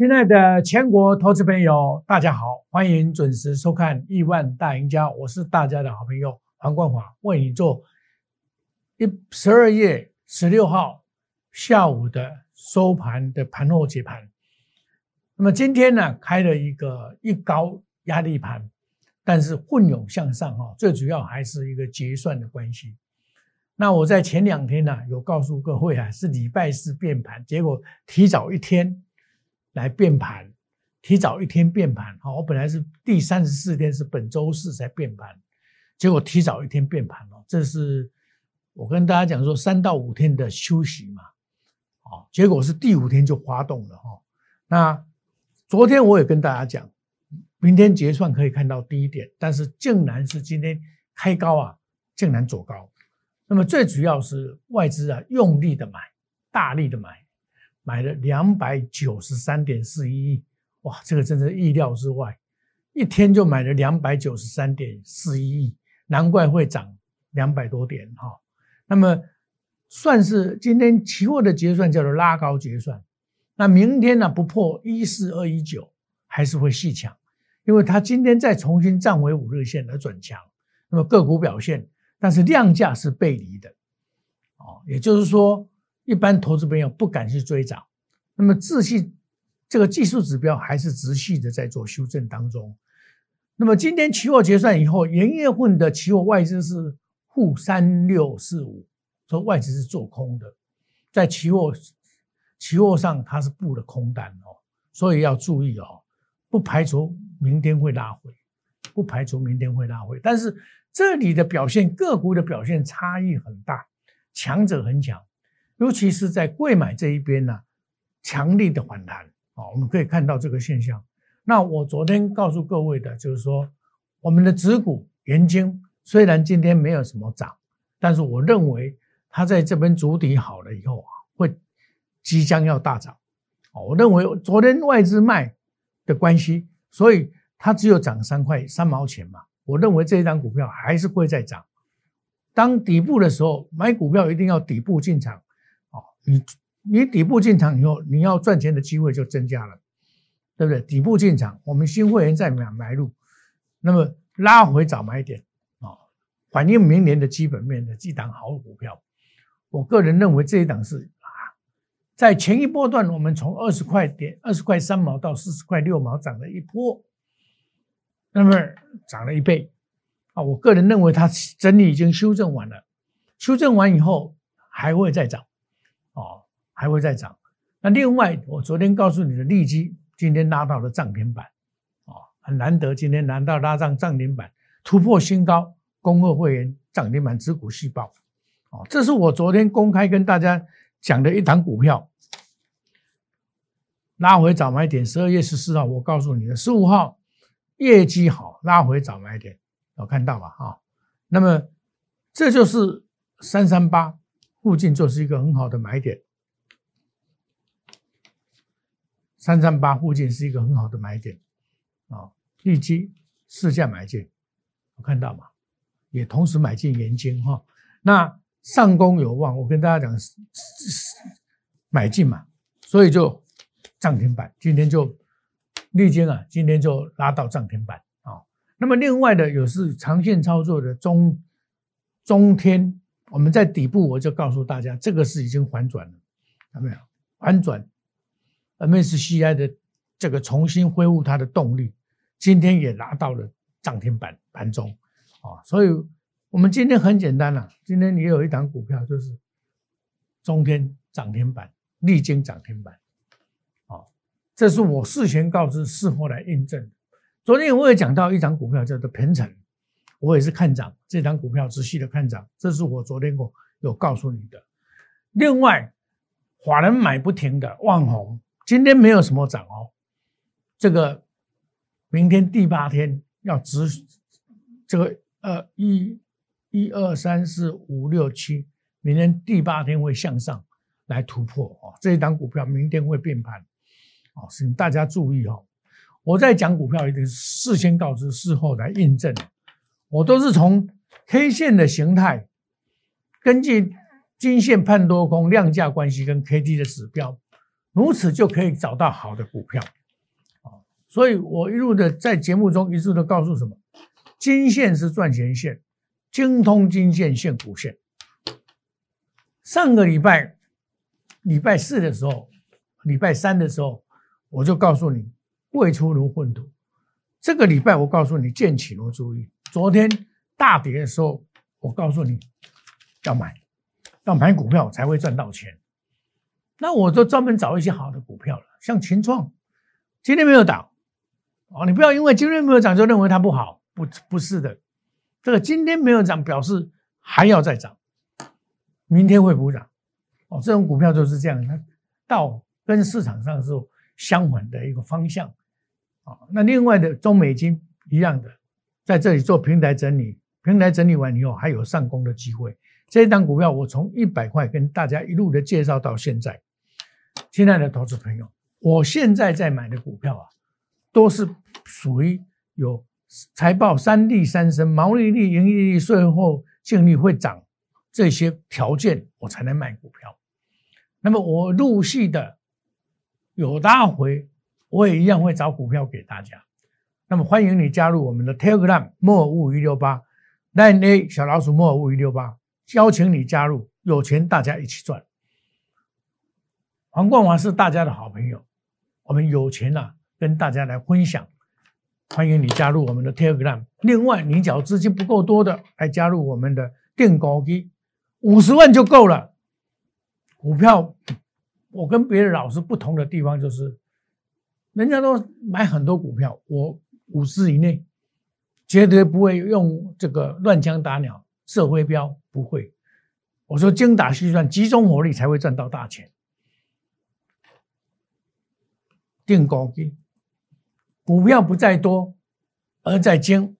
亲爱的全国投资朋友，大家好，欢迎准时收看《亿万大赢家》，我是大家的好朋友黄冠华，为你做一十二月十六号下午的收盘的盘后解盘。那么今天呢，开了一个一高压力盘，但是混涌向上哈，最主要还是一个结算的关系。那我在前两天呢，有告诉各位啊，是礼拜四变盘，结果提早一天。来变盘，提早一天变盘。好，我本来是第三十四天是本周四才变盘，结果提早一天变盘了。这是我跟大家讲说三到五天的休息嘛，哦，结果是第五天就发动了哈。那昨天我也跟大家讲，明天结算可以看到低点，但是竟然是今天开高啊，竟然走高。那么最主要是外资啊用力的买，大力的买。买了两百九十三点四一亿，哇，这个真是意料之外，一天就买了两百九十三点四一亿，难怪会涨两百多点哈。那么算是今天期货的结算叫做拉高结算，那明天呢不破一四二一九还是会细强，因为它今天再重新站回五日线而转强，那么个股表现，但是量价是背离的，哦，也就是说。一般投资朋友不敢去追涨，那么自信这个技术指标还是直系的在做修正当中。那么今天期货结算以后，元月份的期货外资是负三六四五，说外资是做空的，在期货期货上它是布的空单哦，所以要注意哦，不排除明天会拉回，不排除明天会拉回，但是这里的表现个股的表现差异很大，强者很强。尤其是在贵买这一边呢，强力的反弹啊，我们可以看到这个现象。那我昨天告诉各位的就是说，我们的指股元晶虽然今天没有什么涨，但是我认为它在这边主底好了以后啊，会即将要大涨。哦，我认为昨天外资卖的关系，所以它只有涨三块三毛钱嘛。我认为这一张股票还是会再涨。当底部的时候买股票一定要底部进场。你你底部进场以后，你要赚钱的机会就增加了，对不对？底部进场，我们新会员在买买入，那么拉回早买点啊，反映明年的基本面的几档好股票。我个人认为这一档是啊，在前一波段，我们从二十块点二十块三毛到四十块六毛涨了一波，那么涨了一倍啊。我个人认为它整理已经修正完了，修正完以后还会再涨。还会再涨。那另外，我昨天告诉你的利基今天拉到了涨停板，哦，很难得，今天难道拉上涨停板，突破新高，恭贺会员涨停板持股细胞。哦，这是我昨天公开跟大家讲的一档股票，拉回早买点。十二月十四号，我告诉你的，十五号业绩好，拉回早买点，有看到吧？哈，那么这就是三三八。附近就是一个很好的买点，三三八附近是一个很好的买点啊，立即试价买进，我看到嘛，也同时买进元金哈，那上攻有望，我跟大家讲买进嘛，所以就涨停板，今天就绿金啊，今天就拉到涨停板啊，那么另外的有是长线操作的中中天。我们在底部，我就告诉大家，这个是已经反转了，看到没有？反转，MSCI 的这个重新恢复它的动力，今天也拿到了涨停板盘中，啊，所以我们今天很简单了，今天也有一档股票就是中天涨停板，历经涨停板，啊，这是我事前告知，事后来印证。昨天我也讲到一张股票叫做鹏程。我也是看涨，这张股票仔细的看涨，这是我昨天我有告诉你的。另外，法人买不停的万红，今天没有什么涨哦。这个明天第八天要直，这个呃一、一二三四五六七，明天第八天会向上来突破哦。这一档股票明天会变盘，哦，请大家注意哦。我在讲股票一定事先告知，事后来印证。我都是从 K 线的形态，根据均线判多空量价关系跟 K D 的指标如此就可以找到好的股票。啊，所以我一路的在节目中一直都告诉什么，金线是赚钱线，精通金线线股线。上个礼拜礼拜四的时候，礼拜三的时候，我就告诉你，未出如粪土。这个礼拜我告诉你，见起如注意。昨天大跌的时候，我告诉你要买，要买股票才会赚到钱。那我就专门找一些好的股票了，像秦创，今天没有涨，哦，你不要因为今天没有涨就认为它不好，不不是的，这个今天没有涨表示还要再涨，明天会补涨，哦，这种股票就是这样，它到跟市场上是相反的一个方向，啊，那另外的中美金一样的，在这里做平台整理，平台整理完以后还有上攻的机会，这一档股票我从一百块跟大家一路的介绍到现在。亲爱的投资朋友，我现在在买的股票啊，都是属于有财报三利三升、毛利率、盈利率、税后净利会涨这些条件，我才能买股票。那么我陆续的有大回，我也一样会找股票给大家。那么欢迎你加入我们的 Telegram 莫五一六八 Nine A 小老鼠莫五一六八，邀请你加入，有钱大家一起赚。黄冠华是大家的好朋友，我们有钱了跟大家来分享，欢迎你加入我们的 Telegram。另外，你只要资金不够多的，来加入我们的定高机，五十万就够了。股票，我跟别的老师不同的地方就是，人家都买很多股票，我五十以内，绝对不会用这个乱枪打鸟、射飞镖，不会。我说精打细算，集中火力才会赚到大钱。定高低，股票不在多，而在精。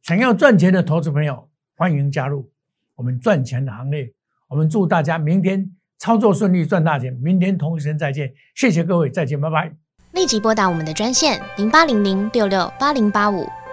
想要赚钱的投资朋友，欢迎加入我们赚钱的行列。我们祝大家明天操作顺利，赚大钱。明天同一时间再见，谢谢各位，再见，拜拜。立即拨打我们的专线零八零零六六八零八五。